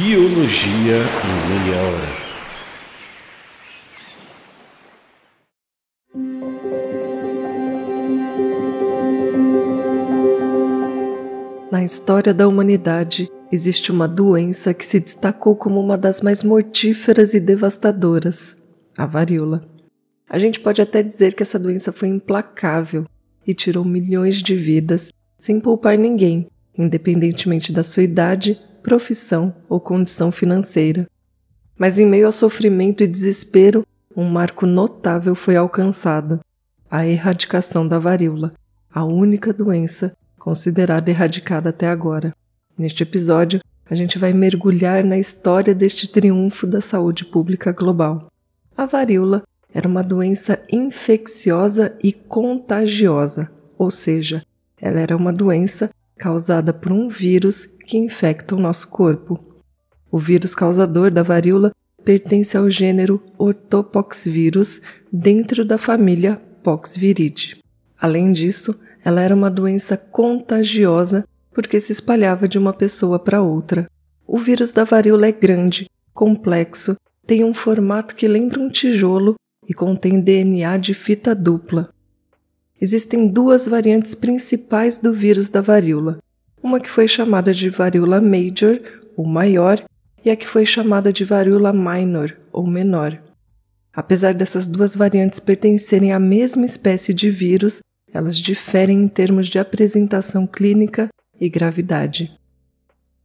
Biologia em meia hora. Na história da humanidade, existe uma doença que se destacou como uma das mais mortíferas e devastadoras: a varíola. A gente pode até dizer que essa doença foi implacável e tirou milhões de vidas sem poupar ninguém, independentemente da sua idade, profissão ou condição financeira. Mas em meio ao sofrimento e desespero, um marco notável foi alcançado: a erradicação da varíola, a única doença considerada erradicada até agora. Neste episódio, a gente vai mergulhar na história deste triunfo da saúde pública global. A varíola era uma doença infecciosa e contagiosa, ou seja, ela era uma doença causada por um vírus que infecta o nosso corpo. O vírus causador da varíola pertence ao gênero Orthopoxvirus dentro da família Poxviridae. Além disso, ela era uma doença contagiosa porque se espalhava de uma pessoa para outra. O vírus da varíola é grande, complexo, tem um formato que lembra um tijolo e contém DNA de fita dupla. Existem duas variantes principais do vírus da varíola, uma que foi chamada de varíola major, ou maior, e a que foi chamada de varíola minor, ou menor. Apesar dessas duas variantes pertencerem à mesma espécie de vírus, elas diferem em termos de apresentação clínica e gravidade.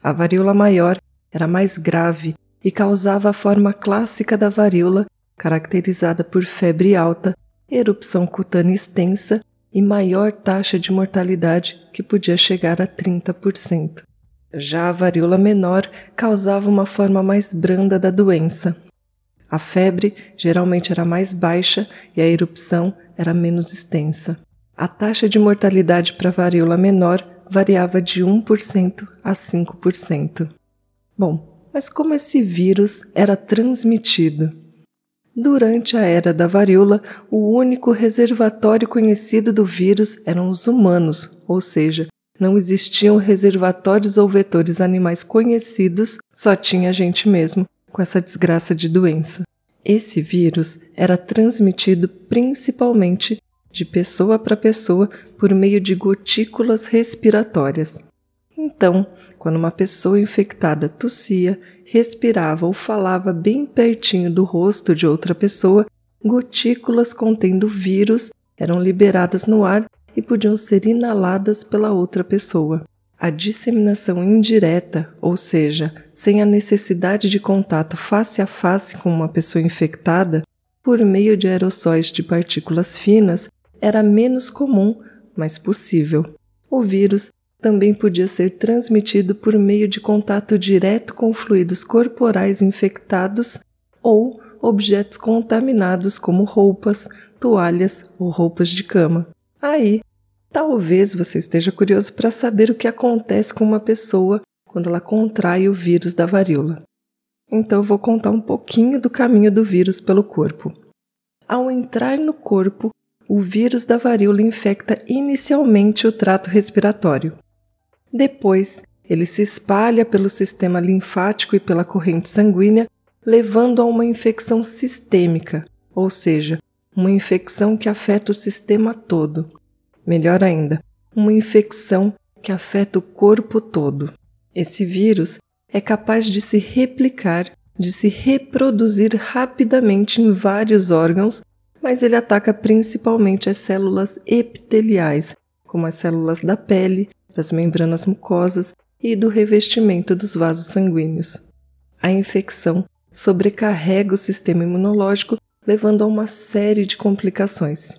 A varíola maior era mais grave e causava a forma clássica da varíola, caracterizada por febre alta, erupção cutânea extensa e maior taxa de mortalidade, que podia chegar a 30%. Já a varíola menor causava uma forma mais branda da doença. A febre geralmente era mais baixa e a erupção era menos extensa. A taxa de mortalidade para a varíola menor variava de 1% a 5%. Bom, mas como esse vírus era transmitido? Durante a era da varíola, o único reservatório conhecido do vírus eram os humanos, ou seja, não existiam reservatórios ou vetores animais conhecidos, só tinha a gente mesmo com essa desgraça de doença. Esse vírus era transmitido principalmente de pessoa para pessoa por meio de gotículas respiratórias. Então, quando uma pessoa infectada tossia, respirava ou falava bem pertinho do rosto de outra pessoa, gotículas contendo vírus eram liberadas no ar e podiam ser inaladas pela outra pessoa. A disseminação indireta, ou seja, sem a necessidade de contato face a face com uma pessoa infectada, por meio de aerossóis de partículas finas, era menos comum, mas possível. O vírus também podia ser transmitido por meio de contato direto com fluidos corporais infectados ou objetos contaminados, como roupas, toalhas ou roupas de cama. Aí, talvez você esteja curioso para saber o que acontece com uma pessoa quando ela contrai o vírus da varíola. Então, eu vou contar um pouquinho do caminho do vírus pelo corpo. Ao entrar no corpo, o vírus da varíola infecta inicialmente o trato respiratório. Depois, ele se espalha pelo sistema linfático e pela corrente sanguínea, levando a uma infecção sistêmica, ou seja, uma infecção que afeta o sistema todo. Melhor ainda, uma infecção que afeta o corpo todo. Esse vírus é capaz de se replicar, de se reproduzir rapidamente em vários órgãos mas ele ataca principalmente as células epiteliais, como as células da pele, das membranas mucosas e do revestimento dos vasos sanguíneos. A infecção sobrecarrega o sistema imunológico, levando a uma série de complicações.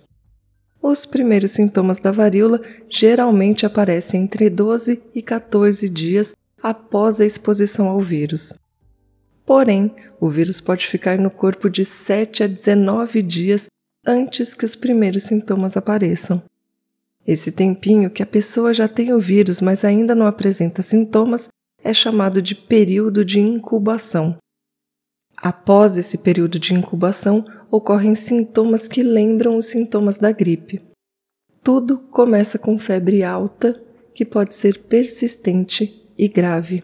Os primeiros sintomas da varíola geralmente aparecem entre 12 e 14 dias após a exposição ao vírus. Porém, o vírus pode ficar no corpo de 7 a 19 dias antes que os primeiros sintomas apareçam. Esse tempinho que a pessoa já tem o vírus, mas ainda não apresenta sintomas, é chamado de período de incubação. Após esse período de incubação, ocorrem sintomas que lembram os sintomas da gripe. Tudo começa com febre alta, que pode ser persistente e grave.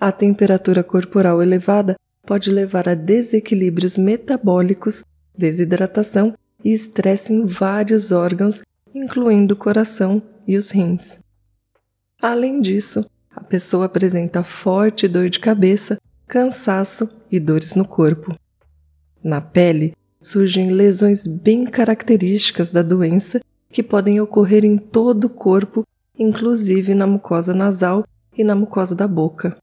A temperatura corporal elevada pode levar a desequilíbrios metabólicos, desidratação e estresse em vários órgãos, incluindo o coração e os rins. Além disso, a pessoa apresenta forte dor de cabeça, cansaço e dores no corpo. Na pele, surgem lesões bem características da doença que podem ocorrer em todo o corpo, inclusive na mucosa nasal e na mucosa da boca.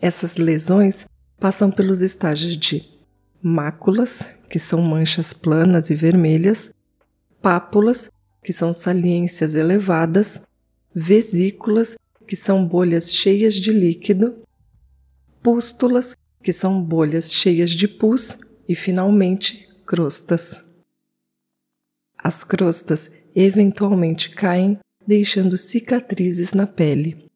Essas lesões passam pelos estágios de máculas, que são manchas planas e vermelhas, pápulas, que são saliências elevadas, vesículas, que são bolhas cheias de líquido, pústulas, que são bolhas cheias de pus, e, finalmente, crostas. As crostas eventualmente caem, deixando cicatrizes na pele.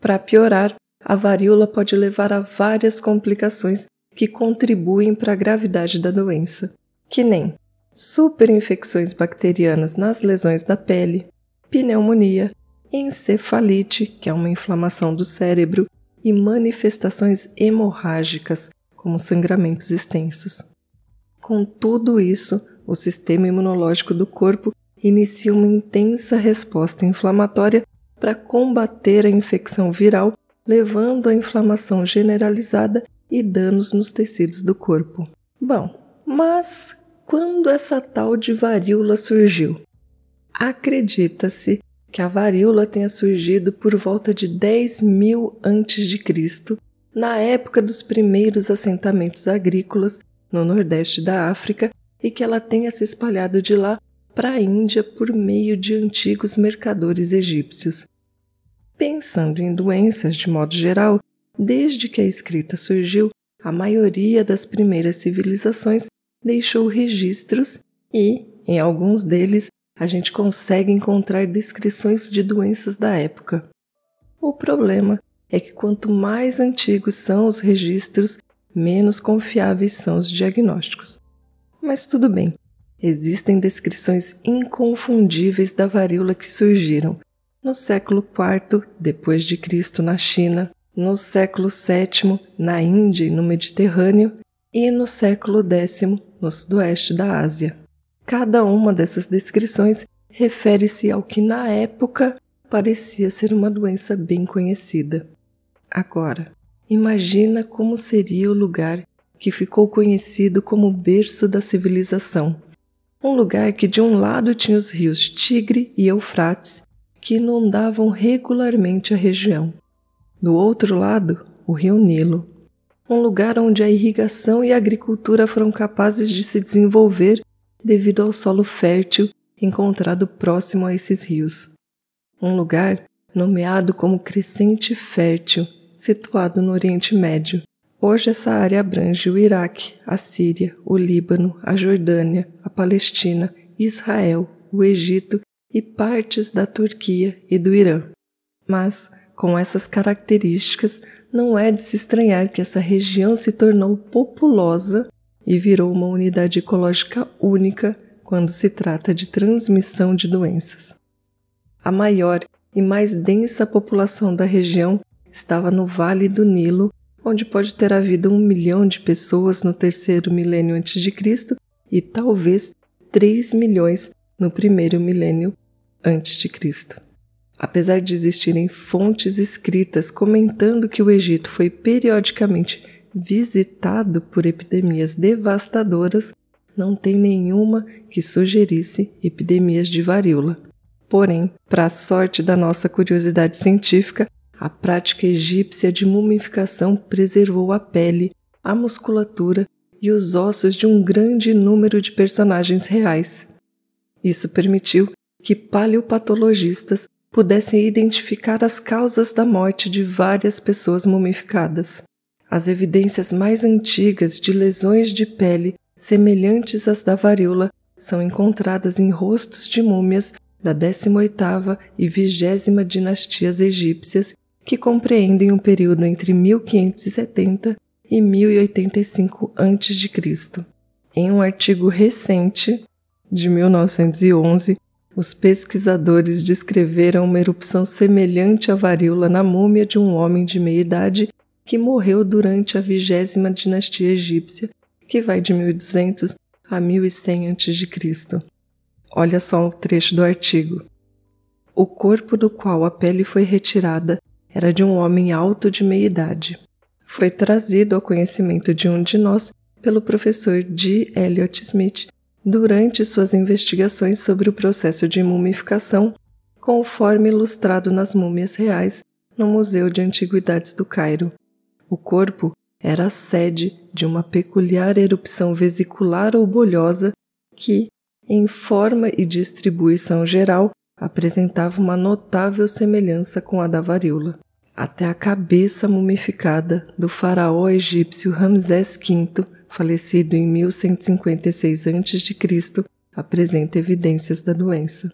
Para piorar, a varíola pode levar a várias complicações que contribuem para a gravidade da doença, que nem superinfecções bacterianas nas lesões da pele, pneumonia, encefalite, que é uma inflamação do cérebro, e manifestações hemorrágicas, como sangramentos extensos. Com tudo isso, o sistema imunológico do corpo inicia uma intensa resposta inflamatória para combater a infecção viral, levando à inflamação generalizada e danos nos tecidos do corpo. Bom, mas quando essa tal de varíola surgiu? Acredita-se que a varíola tenha surgido por volta de 10 mil antes de Cristo, na época dos primeiros assentamentos agrícolas no nordeste da África e que ela tenha se espalhado de lá para a Índia por meio de antigos mercadores egípcios. Pensando em doenças de modo geral, desde que a escrita surgiu, a maioria das primeiras civilizações deixou registros e, em alguns deles, a gente consegue encontrar descrições de doenças da época. O problema é que quanto mais antigos são os registros, menos confiáveis são os diagnósticos. Mas tudo bem, existem descrições inconfundíveis da varíola que surgiram no século IV depois de Cristo na China, no século VII na Índia e no Mediterrâneo e no século X no sudoeste da Ásia. Cada uma dessas descrições refere-se ao que na época parecia ser uma doença bem conhecida. Agora, imagina como seria o lugar que ficou conhecido como berço da civilização. Um lugar que de um lado tinha os rios Tigre e Eufrates, que inundavam regularmente a região. Do outro lado, o rio Nilo. Um lugar onde a irrigação e a agricultura foram capazes de se desenvolver devido ao solo fértil encontrado próximo a esses rios. Um lugar nomeado como Crescente Fértil, situado no Oriente Médio. Hoje essa área abrange o Iraque, a Síria, o Líbano, a Jordânia, a Palestina, Israel, o Egito e partes da Turquia e do Irã. Mas, com essas características, não é de se estranhar que essa região se tornou populosa e virou uma unidade ecológica única quando se trata de transmissão de doenças. A maior e mais densa população da região estava no Vale do Nilo, onde pode ter havido um milhão de pessoas no terceiro milênio antes de Cristo e talvez três milhões no primeiro milênio antes de Cristo. Apesar de existirem fontes escritas comentando que o Egito foi periodicamente visitado por epidemias devastadoras, não tem nenhuma que sugerisse epidemias de varíola. Porém, para a sorte da nossa curiosidade científica, a prática egípcia de mumificação preservou a pele, a musculatura e os ossos de um grande número de personagens reais. Isso permitiu que paleopatologistas pudessem identificar as causas da morte de várias pessoas mumificadas. As evidências mais antigas de lesões de pele semelhantes às da varíola são encontradas em rostos de múmias da 18ª e 20 dinastias egípcias, que compreendem um período entre 1570 e 1085 a.C. Em um artigo recente, de 1911, os pesquisadores descreveram uma erupção semelhante à varíola na múmia de um homem de meia idade que morreu durante a vigésima dinastia egípcia, que vai de 1200 a 1100 a.C. Olha só o trecho do artigo. O corpo do qual a pele foi retirada era de um homem alto de meia idade. Foi trazido ao conhecimento de um de nós pelo professor D. Elliot Smith durante suas investigações sobre o processo de mumificação, conforme ilustrado nas múmias reais no Museu de Antiguidades do Cairo. O corpo era a sede de uma peculiar erupção vesicular ou bolhosa que, em forma e distribuição geral, apresentava uma notável semelhança com a da varíola. Até a cabeça mumificada do faraó egípcio Ramsés V, falecido em 1156 a.C., apresenta evidências da doença.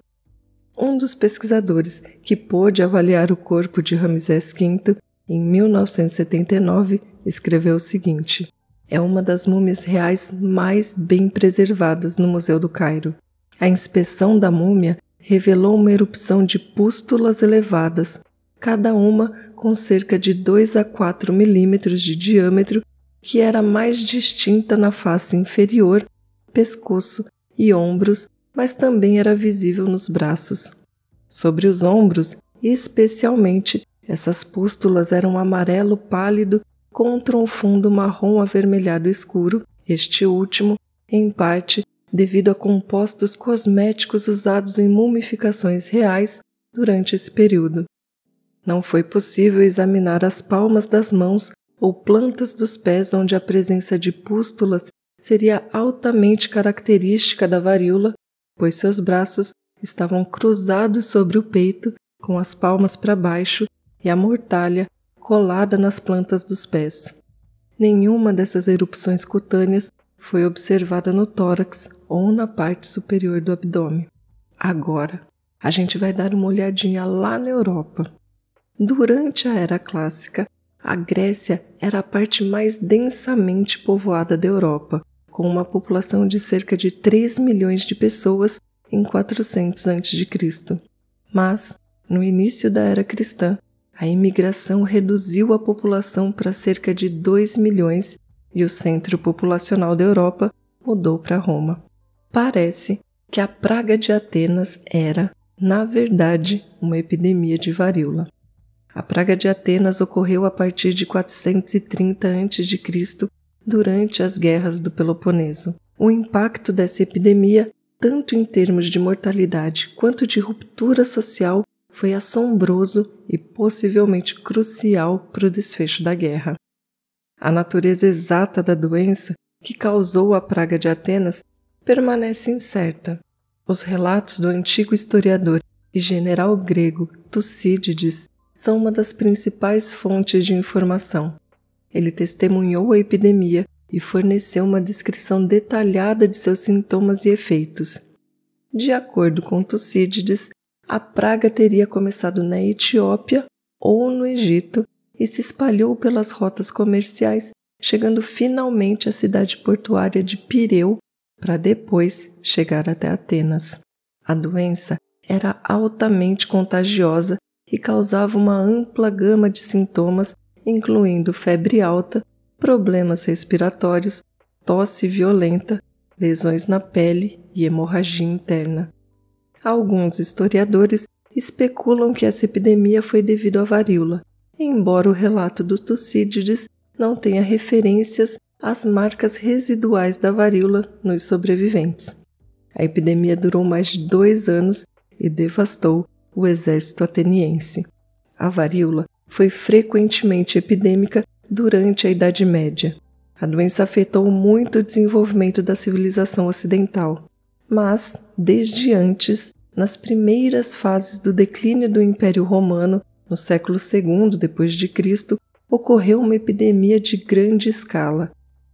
Um dos pesquisadores que pôde avaliar o corpo de Ramsés V em 1979 escreveu o seguinte: É uma das múmias reais mais bem preservadas no Museu do Cairo. A inspeção da múmia revelou uma erupção de pústulas elevadas, cada uma com cerca de 2 a 4 milímetros de diâmetro, que era mais distinta na face inferior, pescoço e ombros, mas também era visível nos braços. Sobre os ombros, especialmente, essas pústulas eram amarelo pálido contra um fundo marrom avermelhado escuro, este último, em parte, devido a compostos cosméticos usados em mumificações reais durante esse período. Não foi possível examinar as palmas das mãos ou plantas dos pés onde a presença de pústulas seria altamente característica da varíola, pois seus braços estavam cruzados sobre o peito, com as palmas para baixo e a mortalha colada nas plantas dos pés. Nenhuma dessas erupções cutâneas foi observada no tórax ou na parte superior do abdômen. Agora, a gente vai dar uma olhadinha lá na Europa. Durante a Era Clássica, a Grécia era a parte mais densamente povoada da Europa, com uma população de cerca de 3 milhões de pessoas em 400 a.C. Mas, no início da era cristã, a imigração reduziu a população para cerca de 2 milhões e o centro populacional da Europa mudou para Roma. Parece que a praga de Atenas era, na verdade, uma epidemia de varíola. A praga de Atenas ocorreu a partir de 430 a.C., durante as guerras do Peloponeso. O impacto dessa epidemia, tanto em termos de mortalidade quanto de ruptura social, foi assombroso e possivelmente crucial para o desfecho da guerra. A natureza exata da doença que causou a praga de Atenas permanece incerta. Os relatos do antigo historiador e general grego Tucídides são uma das principais fontes de informação. Ele testemunhou a epidemia e forneceu uma descrição detalhada de seus sintomas e efeitos. De acordo com Tucídides, a praga teria começado na Etiópia ou no Egito e se espalhou pelas rotas comerciais, chegando finalmente à cidade portuária de Pireu, para depois chegar até Atenas. A doença era altamente contagiosa e causava uma ampla gama de sintomas, incluindo febre alta, problemas respiratórios, tosse violenta, lesões na pele e hemorragia interna. Alguns historiadores especulam que essa epidemia foi devido à varíola, embora o relato do Tucídides não tenha referências às marcas residuais da varíola nos sobreviventes. A epidemia durou mais de dois anos e devastou o exército ateniense. A varíola foi frequentemente epidêmica durante a Idade Média. A doença afetou muito o desenvolvimento da civilização ocidental, mas, desde antes, nas primeiras fases do declínio do Império Romano, no século II depois de Cristo, ocorreu uma epidemia de grande escala,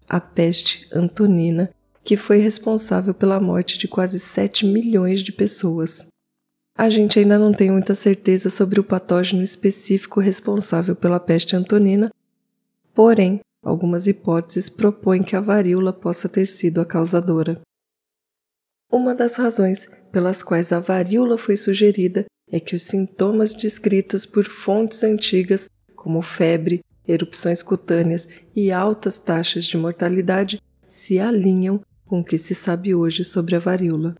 a peste antonina, que foi responsável pela morte de quase 7 milhões de pessoas. A gente ainda não tem muita certeza sobre o patógeno específico responsável pela peste antonina, porém, algumas hipóteses propõem que a varíola possa ter sido a causadora. Uma das razões pelas quais a varíola foi sugerida é que os sintomas descritos por fontes antigas, como febre, erupções cutâneas e altas taxas de mortalidade se alinham com o que se sabe hoje sobre a varíola.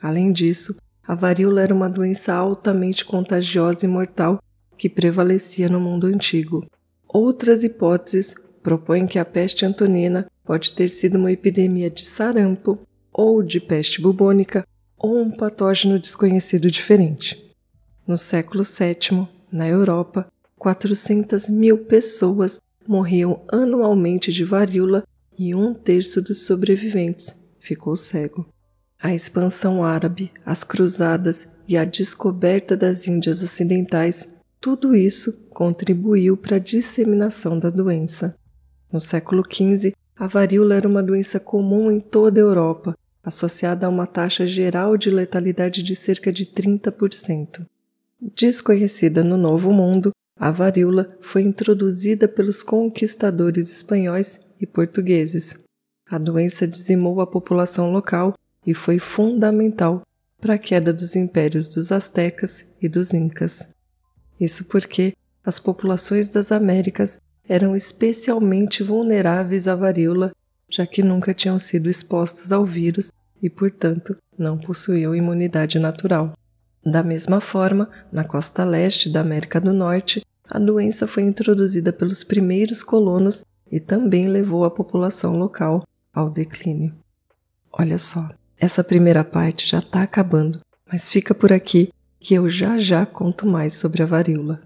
Além disso, a varíola era uma doença altamente contagiosa e mortal que prevalecia no mundo antigo. Outras hipóteses propõem que a peste antonina pode ter sido uma epidemia de sarampo ou de peste bubônica ou um patógeno desconhecido diferente. No século VII, na Europa, 400 mil pessoas morriam anualmente de varíola e um terço dos sobreviventes ficou cego. A expansão árabe, as cruzadas e a descoberta das Índias Ocidentais, tudo isso contribuiu para a disseminação da doença. No século XV, a varíola era uma doença comum em toda a Europa, associada a uma taxa geral de letalidade de cerca de 30%. Desconhecida no Novo Mundo, a varíola foi introduzida pelos conquistadores espanhóis e portugueses. A doença dizimou a população local e foi fundamental para a queda dos impérios dos Aztecas e dos Incas. Isso porque as populações das Américas eram especialmente vulneráveis à varíola, já que nunca tinham sido expostas ao vírus e, portanto, não possuíam imunidade natural. Da mesma forma, na costa leste da América do Norte, a doença foi introduzida pelos primeiros colonos e também levou a população local ao declínio. Olha só, essa primeira parte já está acabando, mas fica por aqui que eu já já conto mais sobre a varíola.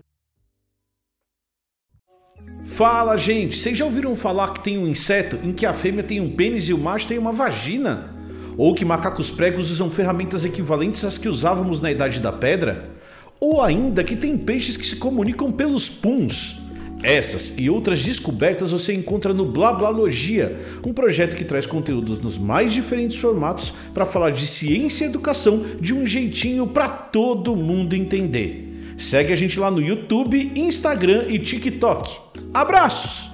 Fala, gente! Vocês já ouviram falar que tem um inseto em que a fêmea tem um pênis e o macho tem uma vagina? Ou que macacos pregos usam ferramentas equivalentes às que usávamos na Idade da Pedra? Ou ainda que tem peixes que se comunicam pelos puns? Essas e outras descobertas você encontra no Blablalogia, um projeto que traz conteúdos nos mais diferentes formatos para falar de ciência e educação de um jeitinho para todo mundo entender. Segue a gente lá no YouTube, Instagram e TikTok. Abraços!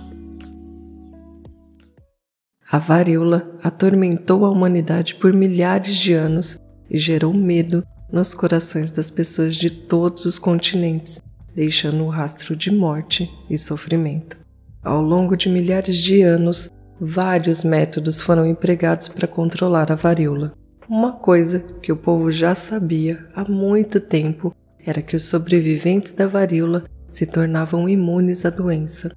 A varíola atormentou a humanidade por milhares de anos e gerou medo nos corações das pessoas de todos os continentes, deixando um rastro de morte e sofrimento. Ao longo de milhares de anos, vários métodos foram empregados para controlar a varíola. Uma coisa que o povo já sabia há muito tempo era que os sobreviventes da varíola se tornavam imunes à doença.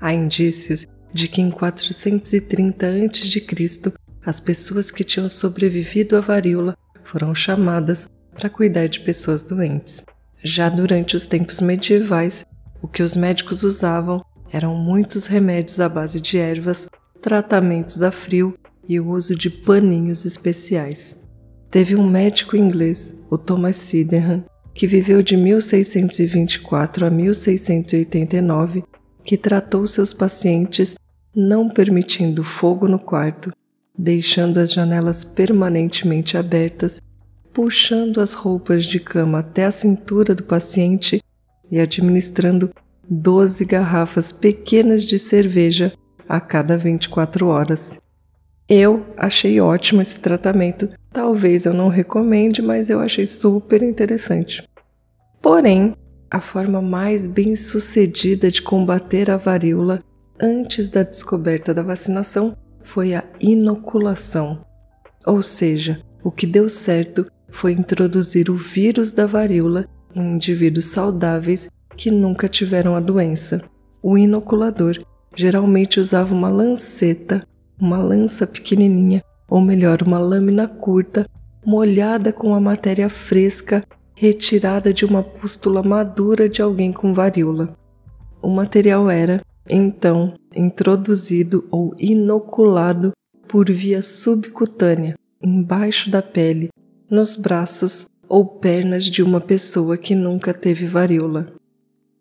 Há indícios de que em 430 a.C., as pessoas que tinham sobrevivido à varíola foram chamadas para cuidar de pessoas doentes. Já durante os tempos medievais, o que os médicos usavam eram muitos remédios à base de ervas, tratamentos a frio e o uso de paninhos especiais. Teve um médico inglês, o Thomas Sydenham, que viveu de 1624 a 1689 que tratou seus pacientes não permitindo fogo no quarto, deixando as janelas permanentemente abertas, puxando as roupas de cama até a cintura do paciente e administrando 12 garrafas pequenas de cerveja a cada 24 horas. Eu achei ótimo esse tratamento. Talvez eu não recomende, mas eu achei super interessante. Porém, a forma mais bem sucedida de combater a varíola antes da descoberta da vacinação foi a inoculação. Ou seja, o que deu certo foi introduzir o vírus da varíola em indivíduos saudáveis que nunca tiveram a doença. O inoculador geralmente usava uma lanceta, uma lança pequenininha, ou melhor, uma lâmina curta, molhada com a matéria fresca retirada de uma pústula madura de alguém com varíola. O material era, então, introduzido ou inoculado por via subcutânea, embaixo da pele, nos braços ou pernas de uma pessoa que nunca teve varíola.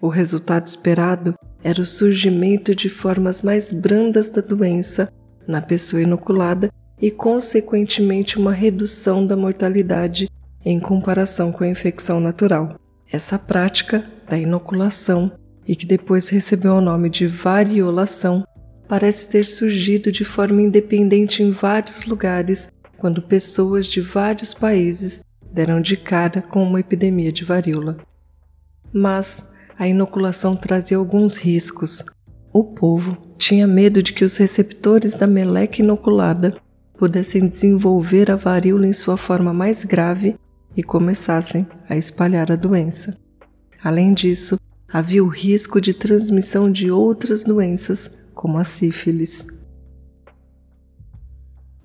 O resultado esperado era o surgimento de formas mais brandas da doença na pessoa inoculada e, consequentemente, uma redução da mortalidade em comparação com a infecção natural. Essa prática da inoculação, e que depois recebeu o nome de variolação, parece ter surgido de forma independente em vários lugares quando pessoas de vários países deram de cara com uma epidemia de varíola. Mas a inoculação trazia alguns riscos. O povo tinha medo de que os receptores da meleca inoculada pudessem desenvolver a varíola em sua forma mais grave e começassem a espalhar a doença. Além disso, havia o risco de transmissão de outras doenças, como a sífilis.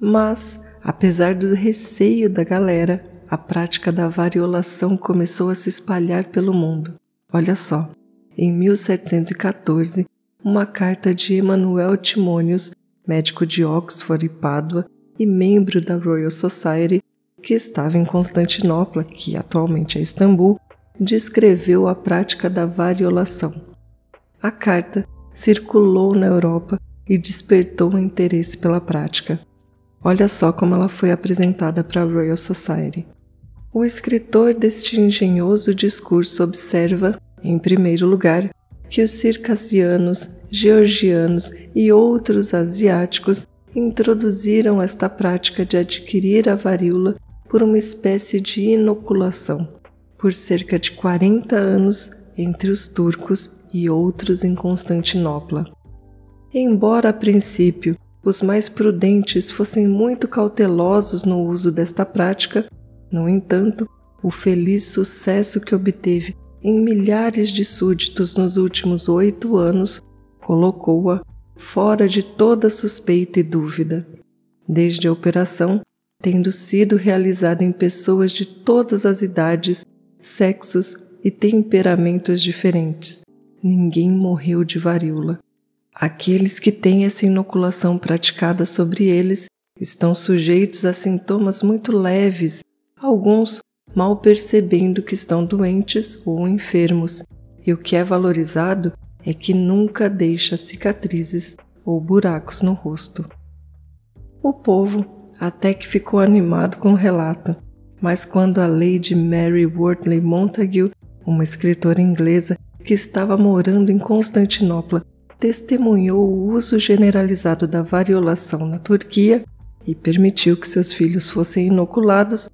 Mas, apesar do receio da galera, a prática da variolação começou a se espalhar pelo mundo. Olha só, em 1714, uma carta de Emanuel Timonius, médico de Oxford e Pádua e membro da Royal Society, que estava em Constantinopla, que atualmente é Istambul, descreveu a prática da variolação. A carta circulou na Europa e despertou interesse pela prática. Olha só como ela foi apresentada para a Royal Society. O escritor deste engenhoso discurso observa, em primeiro lugar, que os circassianos, georgianos e outros asiáticos introduziram esta prática de adquirir a varíola por uma espécie de inoculação por cerca de 40 anos entre os turcos e outros em Constantinopla. Embora a princípio os mais prudentes fossem muito cautelosos no uso desta prática, no entanto, o feliz sucesso que obteve em milhares de súditos nos últimos oito anos colocou-a fora de toda suspeita e dúvida. Desde a operação, tendo sido realizada em pessoas de todas as idades sexos e temperamentos diferentes. Ninguém morreu de varíola. Aqueles que têm essa inoculação praticada sobre eles estão sujeitos a sintomas muito leves, alguns mal percebendo que estão doentes ou enfermos, e o que é valorizado é que nunca deixa cicatrizes ou buracos no rosto. O povo até que ficou animado com o relato, mas quando a Lady Mary Wortley Montague, uma escritora inglesa que estava morando em Constantinopla, testemunhou o uso generalizado da variolação na Turquia e permitiu que seus filhos fossem inoculados,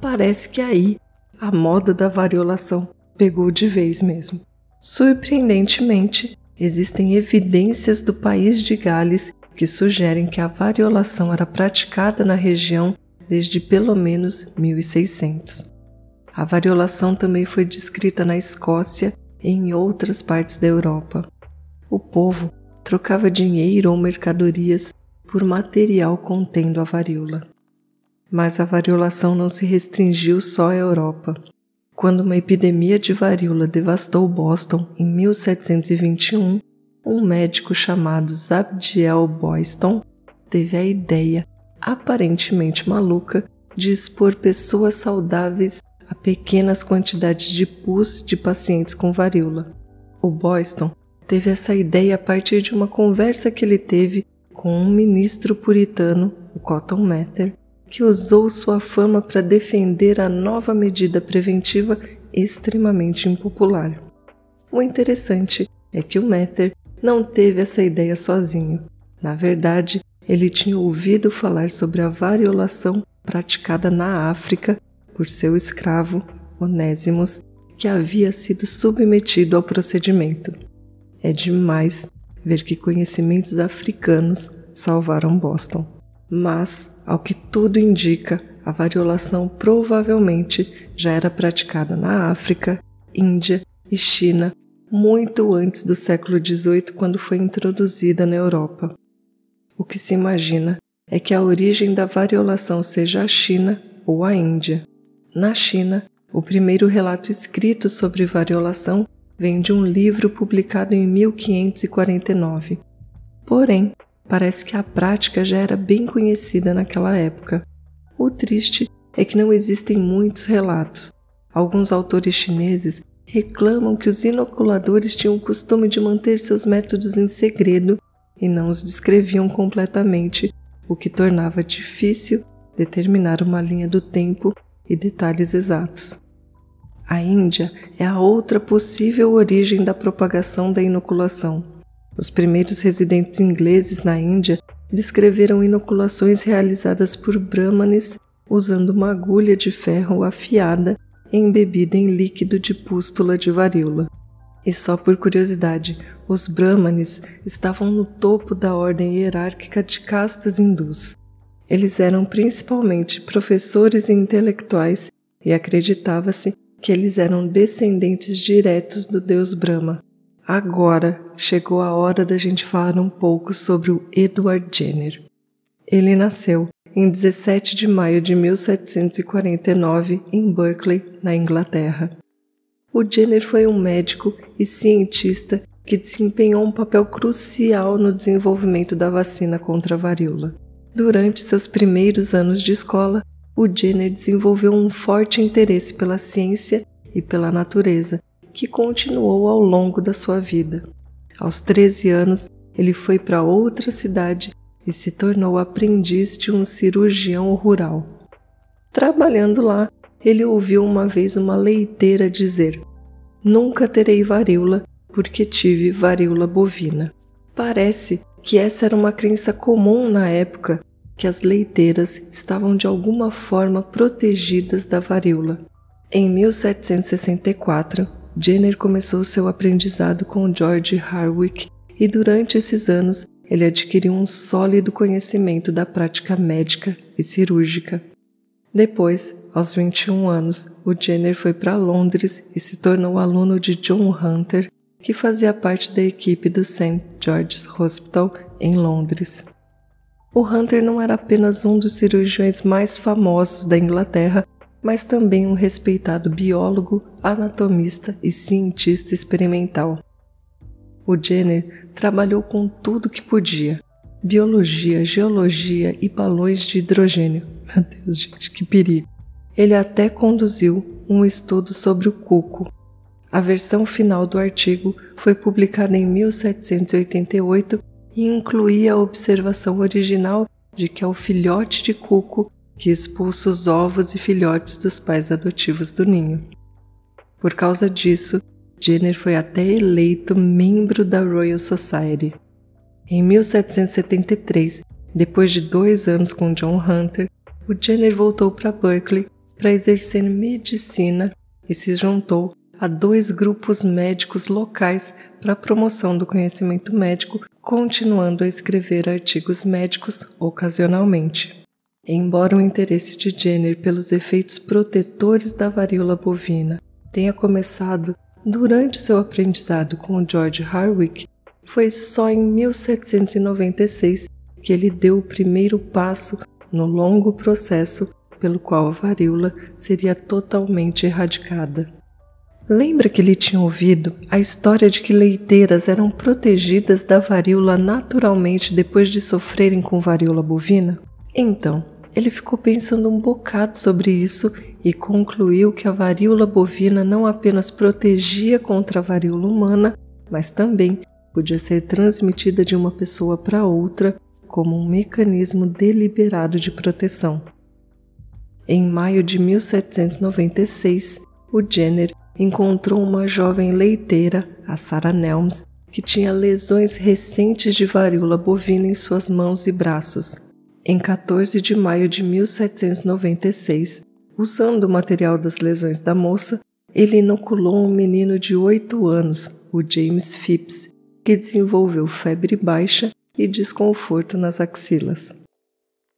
parece que aí a moda da variolação pegou de vez mesmo. Surpreendentemente, existem evidências do país de Gales que sugerem que a variolação era praticada na região desde pelo menos 1600. A variolação também foi descrita na Escócia e em outras partes da Europa. O povo trocava dinheiro ou mercadorias por material contendo a varíola. Mas a variolação não se restringiu só à Europa. Quando uma epidemia de varíola devastou Boston em 1721, um médico chamado Zabdiel Boyston teve a ideia aparentemente maluca de expor pessoas saudáveis a pequenas quantidades de pus de pacientes com varíola. O Boyston teve essa ideia a partir de uma conversa que ele teve com um ministro puritano, o Cotton Mather, que usou sua fama para defender a nova medida preventiva extremamente impopular. O interessante é que o Mather não teve essa ideia sozinho. Na verdade, ele tinha ouvido falar sobre a variolação praticada na África por seu escravo, Onésimos, que havia sido submetido ao procedimento. É demais ver que conhecimentos africanos salvaram Boston. Mas, ao que tudo indica, a variolação provavelmente já era praticada na África, Índia e China muito antes do século XVIII, quando foi introduzida na Europa. O que se imagina é que a origem da variolação seja a China ou a Índia. Na China, o primeiro relato escrito sobre variolação vem de um livro publicado em 1549. Porém, parece que a prática já era bem conhecida naquela época. O triste é que não existem muitos relatos. Alguns autores chineses reclamam que os inoculadores tinham o costume de manter seus métodos em segredo e não os descreviam completamente, o que tornava difícil determinar uma linha do tempo e detalhes exatos. A Índia é a outra possível origem da propagação da inoculação. Os primeiros residentes ingleses na Índia descreveram inoculações realizadas por brahmanes usando uma agulha de ferro afiada embebida em líquido de pústula de varíola. E só por curiosidade, os Brahmanes estavam no topo da ordem hierárquica de castas hindus. Eles eram principalmente professores e intelectuais e acreditava-se que eles eram descendentes diretos do deus Brahma. Agora chegou a hora da gente falar um pouco sobre o Edward Jenner. Ele nasceu em 17 de maio de 1749 em Berkeley, na Inglaterra. O Jenner foi um médico e cientista que desempenhou um papel crucial no desenvolvimento da vacina contra a varíola. Durante seus primeiros anos de escola, o Jenner desenvolveu um forte interesse pela ciência e pela natureza, que continuou ao longo da sua vida. Aos 13 anos, ele foi para outra cidade e se tornou aprendiz de um cirurgião rural. Trabalhando lá, ele ouviu uma vez uma leiteira dizer: Nunca terei varíola porque tive varíola bovina. Parece que essa era uma crença comum na época que as leiteiras estavam de alguma forma protegidas da varíola. Em 1764, Jenner começou seu aprendizado com George Harwick e durante esses anos ele adquiriu um sólido conhecimento da prática médica e cirúrgica. Depois, aos 21 anos, o Jenner foi para Londres e se tornou aluno de John Hunter, que fazia parte da equipe do St. George's Hospital em Londres. O Hunter não era apenas um dos cirurgiões mais famosos da Inglaterra, mas também um respeitado biólogo, anatomista e cientista experimental. O Jenner trabalhou com tudo que podia: biologia, geologia e balões de hidrogênio. Meu Deus, gente, que perigo! Ele até conduziu um estudo sobre o cuco. A versão final do artigo foi publicada em 1788 e incluía a observação original de que é o filhote de cuco que expulsa os ovos e filhotes dos pais adotivos do ninho. Por causa disso, Jenner foi até eleito membro da Royal Society. Em 1773, depois de dois anos com John Hunter, o Jenner voltou para Berkeley para exercer medicina e se juntou a dois grupos médicos locais para a promoção do conhecimento médico, continuando a escrever artigos médicos ocasionalmente. Embora o interesse de Jenner pelos efeitos protetores da varíola bovina tenha começado durante seu aprendizado com George Harwick, foi só em 1796 que ele deu o primeiro passo no longo processo pelo qual a varíola seria totalmente erradicada. Lembra que ele tinha ouvido a história de que leiteiras eram protegidas da varíola naturalmente depois de sofrerem com varíola bovina? Então, ele ficou pensando um bocado sobre isso e concluiu que a varíola bovina não apenas protegia contra a varíola humana, mas também podia ser transmitida de uma pessoa para outra como um mecanismo deliberado de proteção. Em maio de 1796, o Jenner encontrou uma jovem leiteira, a Sarah Nelms, que tinha lesões recentes de varíola bovina em suas mãos e braços. Em 14 de maio de 1796, usando o material das lesões da moça, ele inoculou um menino de 8 anos, o James Phipps, que desenvolveu febre baixa e desconforto nas axilas.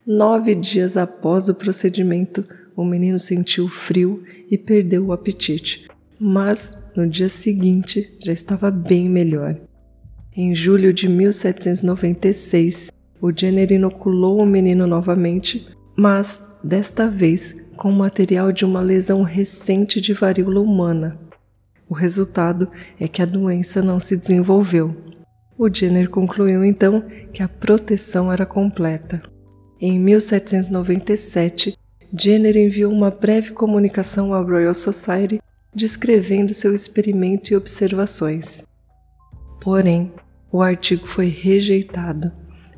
Nove dias após o procedimento, o menino sentiu frio e perdeu o apetite, mas no dia seguinte já estava bem melhor. Em julho de 1796, o Jenner inoculou o menino novamente, mas desta vez com o material de uma lesão recente de varíola humana. O resultado é que a doença não se desenvolveu. O Jenner concluiu então que a proteção era completa. Em 1797, Jenner enviou uma breve comunicação à Royal Society descrevendo seu experimento e observações. Porém, o artigo foi rejeitado.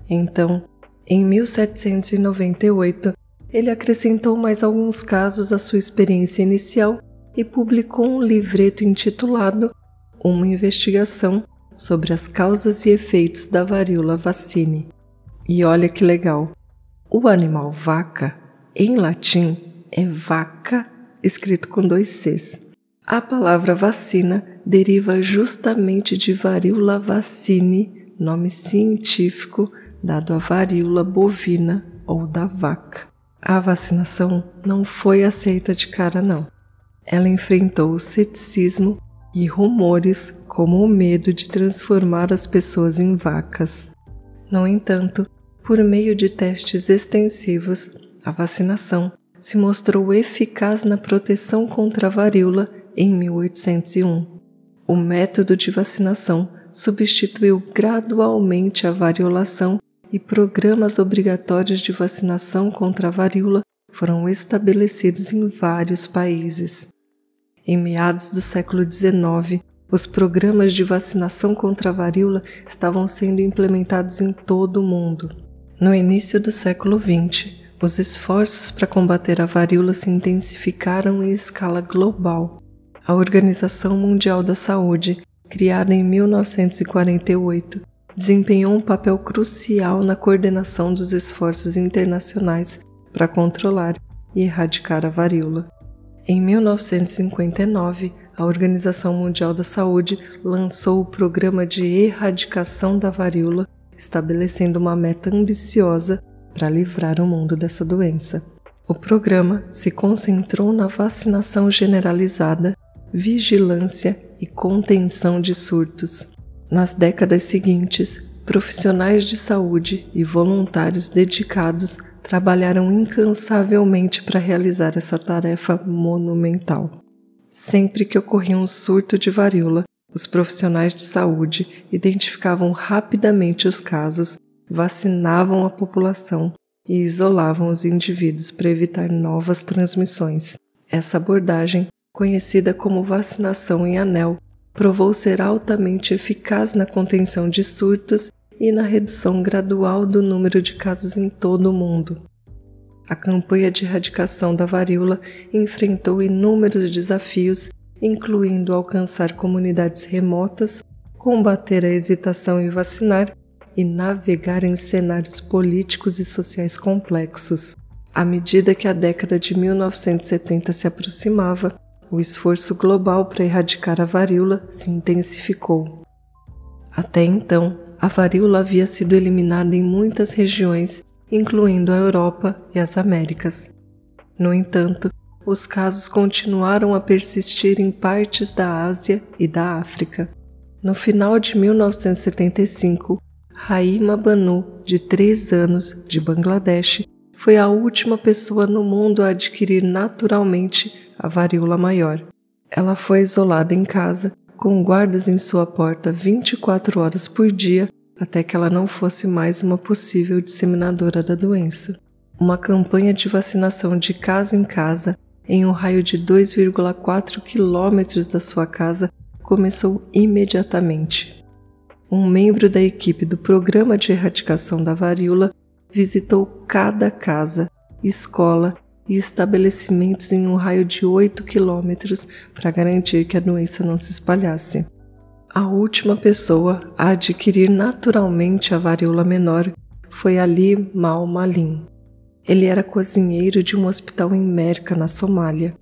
Então, em 1798, ele acrescentou mais alguns casos à sua experiência inicial e publicou um livreto intitulado Uma Investigação sobre as Causas e Efeitos da Varíola Vacine. E olha que legal! O animal vaca, em latim, é vaca, escrito com dois Cs. A palavra vacina deriva justamente de varíola vacine, nome científico dado à varíola bovina ou da vaca. A vacinação não foi aceita de cara, não. Ela enfrentou o ceticismo e rumores como o medo de transformar as pessoas em vacas. No entanto, por meio de testes extensivos, a vacinação se mostrou eficaz na proteção contra a varíola em 1801. O método de vacinação substituiu gradualmente a variolação e programas obrigatórios de vacinação contra a varíola foram estabelecidos em vários países. Em meados do século XIX, os programas de vacinação contra a varíola estavam sendo implementados em todo o mundo. No início do século XX, os esforços para combater a varíola se intensificaram em escala global. A Organização Mundial da Saúde, criada em 1948, desempenhou um papel crucial na coordenação dos esforços internacionais para controlar e erradicar a varíola. Em 1959, a Organização Mundial da Saúde lançou o Programa de Erradicação da Varíola, estabelecendo uma meta ambiciosa para livrar o mundo dessa doença. O programa se concentrou na vacinação generalizada, vigilância e contenção de surtos. Nas décadas seguintes, profissionais de saúde e voluntários dedicados trabalharam incansavelmente para realizar essa tarefa monumental. Sempre que ocorria um surto de varíola, os profissionais de saúde identificavam rapidamente os casos, vacinavam a população e isolavam os indivíduos para evitar novas transmissões. Essa abordagem, conhecida como vacinação em anel, provou ser altamente eficaz na contenção de surtos e na redução gradual do número de casos em todo o mundo. A campanha de erradicação da varíola enfrentou inúmeros desafios, incluindo alcançar comunidades remotas, combater a hesitação em vacinar e navegar em cenários políticos e sociais complexos. À medida que a década de 1970 se aproximava, o esforço global para erradicar a varíola se intensificou. Até então, a varíola havia sido eliminada em muitas regiões, incluindo a Europa e as Américas. No entanto, os casos continuaram a persistir em partes da Ásia e da África. No final de 1975, Raima Banu, de 3 anos, de Bangladesh, foi a última pessoa no mundo a adquirir naturalmente a varíola maior. Ela foi isolada em casa com guardas em sua porta 24 horas por dia até que ela não fosse mais uma possível disseminadora da doença. Uma campanha de vacinação de casa em casa, em um raio de 2,4 quilômetros da sua casa, começou imediatamente. Um membro da equipe do Programa de Erradicação da Varíola visitou cada casa, escola e estabelecimentos em um raio de 8 quilômetros para garantir que a doença não se espalhasse. A última pessoa a adquirir naturalmente a varíola menor foi Ali Mal Malim. Ele era cozinheiro de um hospital em Merca, na Somália.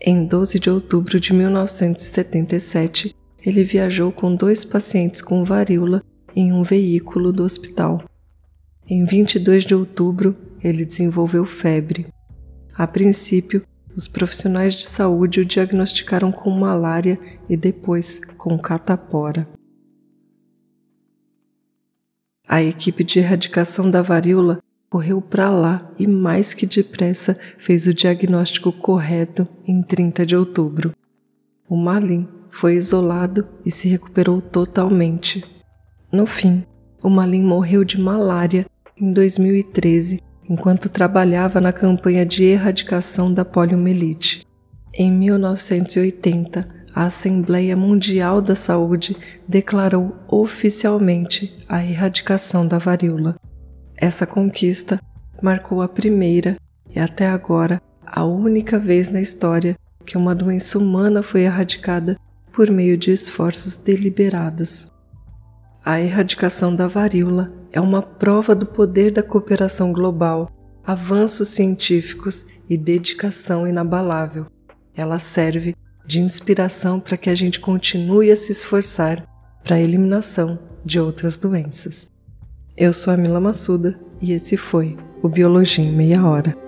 Em 12 de outubro de 1977, ele viajou com dois pacientes com varíola em um veículo do hospital. Em 22 de outubro, ele desenvolveu febre. A princípio, os profissionais de saúde o diagnosticaram com malária e depois com catapora. A equipe de erradicação da varíola correu para lá e, mais que depressa, fez o diagnóstico correto em 30 de outubro. O Malin foi isolado e se recuperou totalmente. No fim, o Malin morreu de malária em 2013 enquanto trabalhava na campanha de erradicação da poliomielite. Em 1980, a Assembleia Mundial da Saúde declarou oficialmente a erradicação da varíola. Essa conquista marcou a primeira e até agora a única vez na história que uma doença humana foi erradicada por meio de esforços deliberados. A erradicação da varíola é uma prova do poder da cooperação global, avanços científicos e dedicação inabalável. Ela serve de inspiração para que a gente continue a se esforçar para a eliminação de outras doenças. Eu sou a Mila Massuda e esse foi o Biologia em Meia Hora.